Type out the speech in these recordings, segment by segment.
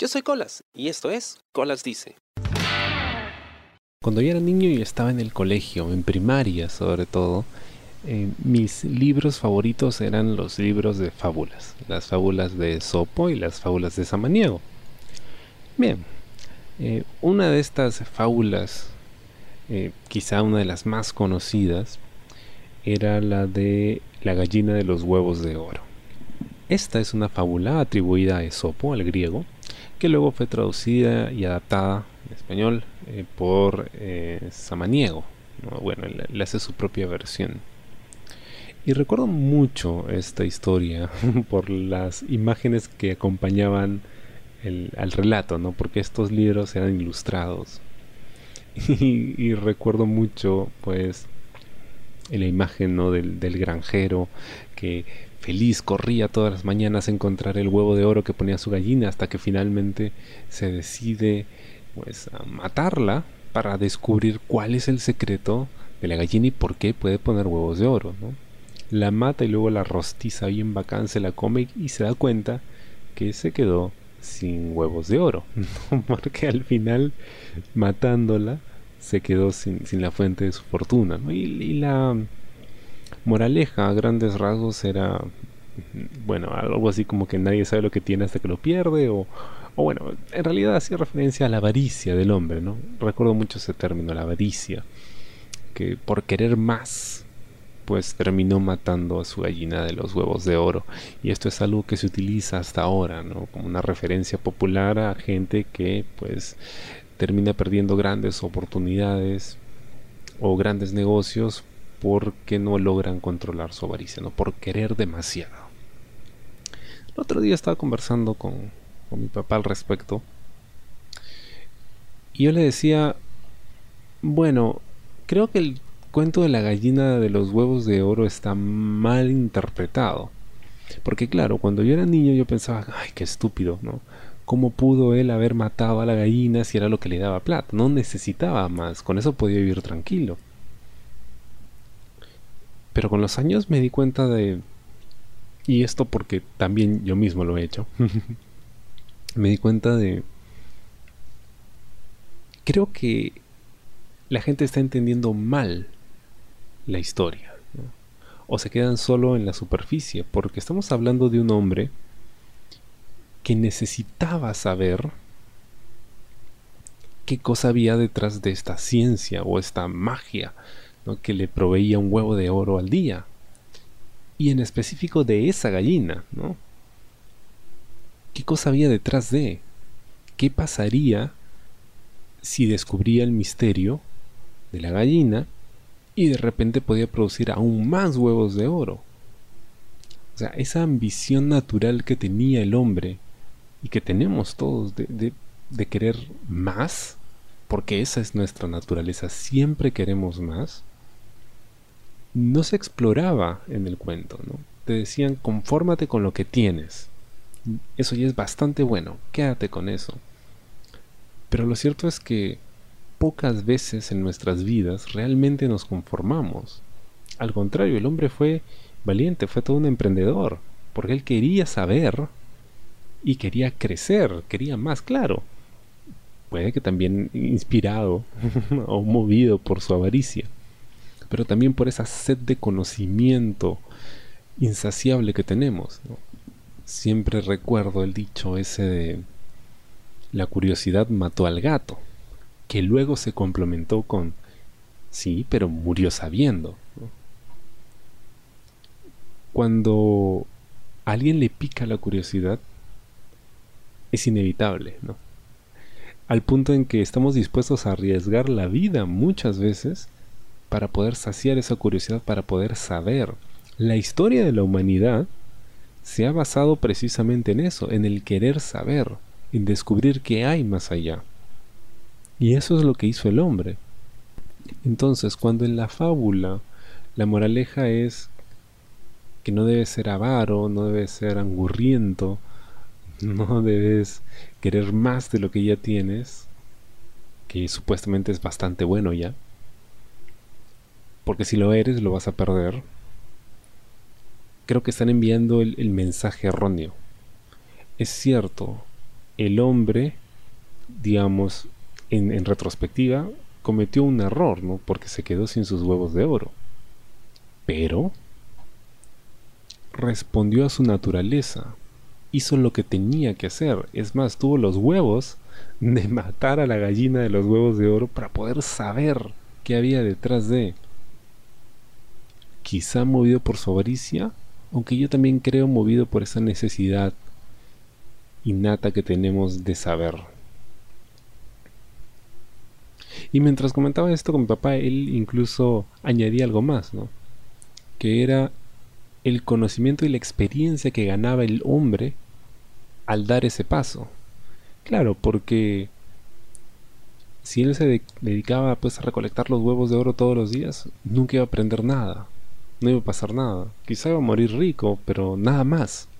Yo soy Colas y esto es Colas Dice. Cuando yo era niño y estaba en el colegio, en primaria sobre todo, eh, mis libros favoritos eran los libros de fábulas, las fábulas de Sopo y las fábulas de Samaniego. Bien, eh, una de estas fábulas, eh, quizá una de las más conocidas, era la de la gallina de los huevos de oro. Esta es una fábula atribuida a Esopo, al griego, que luego fue traducida y adaptada en español eh, por eh, Samaniego. Bueno, le, hace su propia versión. Y recuerdo mucho esta historia por las imágenes que acompañaban al relato, ¿no? porque estos libros eran ilustrados. Y, y recuerdo mucho, pues, la imagen ¿no? del, del granjero que feliz corría todas las mañanas a encontrar el huevo de oro que ponía su gallina hasta que finalmente se decide pues a matarla para descubrir cuál es el secreto de la gallina y por qué puede poner huevos de oro, ¿no? La mata y luego la rostiza bien bacán, se la come y se da cuenta que se quedó sin huevos de oro, porque al final matándola se quedó sin, la fuente de su fortuna. Y, la moraleja a grandes rasgos era, bueno, algo así como que nadie sabe lo que tiene hasta que lo pierde, o, o bueno, en realidad hacía referencia a la avaricia del hombre, ¿no? Recuerdo mucho ese término, la avaricia, que por querer más, pues terminó matando a su gallina de los huevos de oro. Y esto es algo que se utiliza hasta ahora, ¿no? Como una referencia popular a gente que, pues, termina perdiendo grandes oportunidades o grandes negocios porque no logran controlar su avaricia, ¿no? por querer demasiado. El otro día estaba conversando con, con mi papá al respecto y yo le decía, bueno, creo que el cuento de la gallina de los huevos de oro está mal interpretado. Porque claro, cuando yo era niño yo pensaba, ay, qué estúpido, ¿no? ¿Cómo pudo él haber matado a la gallina si era lo que le daba plata? No necesitaba más, con eso podía vivir tranquilo. Pero con los años me di cuenta de... Y esto porque también yo mismo lo he hecho. me di cuenta de... Creo que la gente está entendiendo mal la historia. O se quedan solo en la superficie, porque estamos hablando de un hombre que necesitaba saber qué cosa había detrás de esta ciencia o esta magia que le proveía un huevo de oro al día. Y en específico de esa gallina, ¿no? ¿Qué cosa había detrás de? ¿Qué pasaría si descubría el misterio de la gallina y de repente podía producir aún más huevos de oro? O sea, esa ambición natural que tenía el hombre y que tenemos todos de, querer más, porque esa es nuestra naturaleza, siempre queremos más, no se exploraba en el cuento, ¿no? Te decían, confórmate con lo que tienes. Eso ya es bastante bueno, quédate con eso. Pero lo cierto es que pocas veces en nuestras vidas realmente nos conformamos. Al contrario, el hombre fue valiente, fue todo un emprendedor, porque él quería saber y quería crecer, quería más, claro. Puede que también inspirado o movido por su avaricia, pero también por esa sed de conocimiento insaciable que tenemos. Siempre recuerdo el dicho ese de la curiosidad mató al gato, que luego se complementó con sí, pero murió sabiendo. Cuando a alguien le pica la curiosidad, es inevitable, ¿no? Al punto en que estamos dispuestos a arriesgar la vida muchas veces para poder saciar esa curiosidad, para poder saber. La historia de la humanidad se ha basado precisamente en eso, en el querer saber, en descubrir qué hay más allá. Y eso es lo que hizo el hombre. Entonces, cuando en la fábula la moraleja es que no debe ser avaro, no debe ser angurriento, no debes querer más de lo que ya tienes, que supuestamente es bastante bueno ya. Porque si lo eres, lo vas a perder. Creo que están enviando el, mensaje erróneo. Es cierto, el hombre, digamos, en, en retrospectiva, cometió un error, ¿no? Porque se quedó sin sus huevos de oro. Pero respondió a su naturaleza, hizo lo que tenía que hacer. Es más, tuvo los huevos de matar a la gallina de los huevos de oro para poder saber qué había detrás de. Quizá movido por su avaricia, aunque yo también creo movido por esa necesidad innata que tenemos de saber. Y mientras comentaba esto con mi papá, él incluso añadía algo más, ¿no? Que era el conocimiento y la experiencia que ganaba el hombre al dar ese paso. Claro, porque si él se dedicaba pues a recolectar los huevos de oro todos los días, nunca iba a aprender nada, no iba a pasar nada. Quizá iba a morir rico, pero nada más.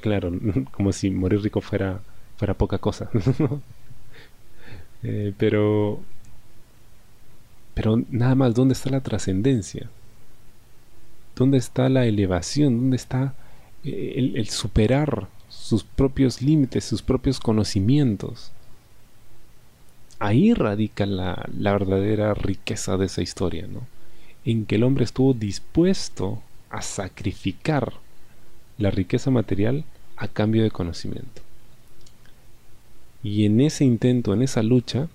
Claro, como si morir rico fuera, fuera poca cosa. Eh, pero, pero nada más, ¿dónde está la trascendencia? ¿Dónde está la elevación? ¿Dónde está eh, el, superar sus propios límites, sus propios conocimientos? Ahí radica la, la, verdadera riqueza de esa historia, ¿no? En que el hombre estuvo dispuesto a sacrificar la riqueza material a cambio de conocimiento. Y en ese intento, en esa lucha,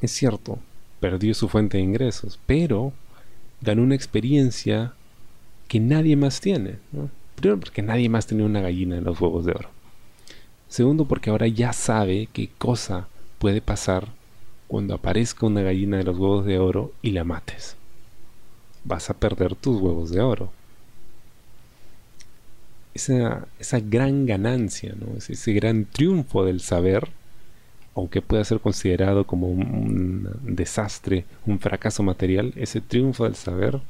es cierto, perdió su fuente de ingresos, pero ganó una experiencia que nadie más tiene. Primero porque nadie más tiene una gallina en los huevos de oro. Segundo porque ahora ya sabe qué cosa puede pasar cuando aparezca una gallina de los huevos de oro y la mates. Vas a perder tus huevos de oro. Esa, esa gran ganancia, ¿no? ese, ese gran triunfo del saber, aunque pueda ser considerado como un desastre, un fracaso material, ese triunfo del saber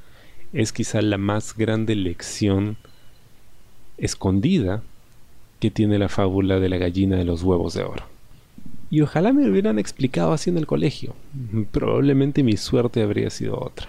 es quizá la más grande lección escondida que tiene la fábula de la gallina de los huevos de oro. Y ojalá me hubieran explicado así en el colegio. Probablemente mi suerte habría sido otra.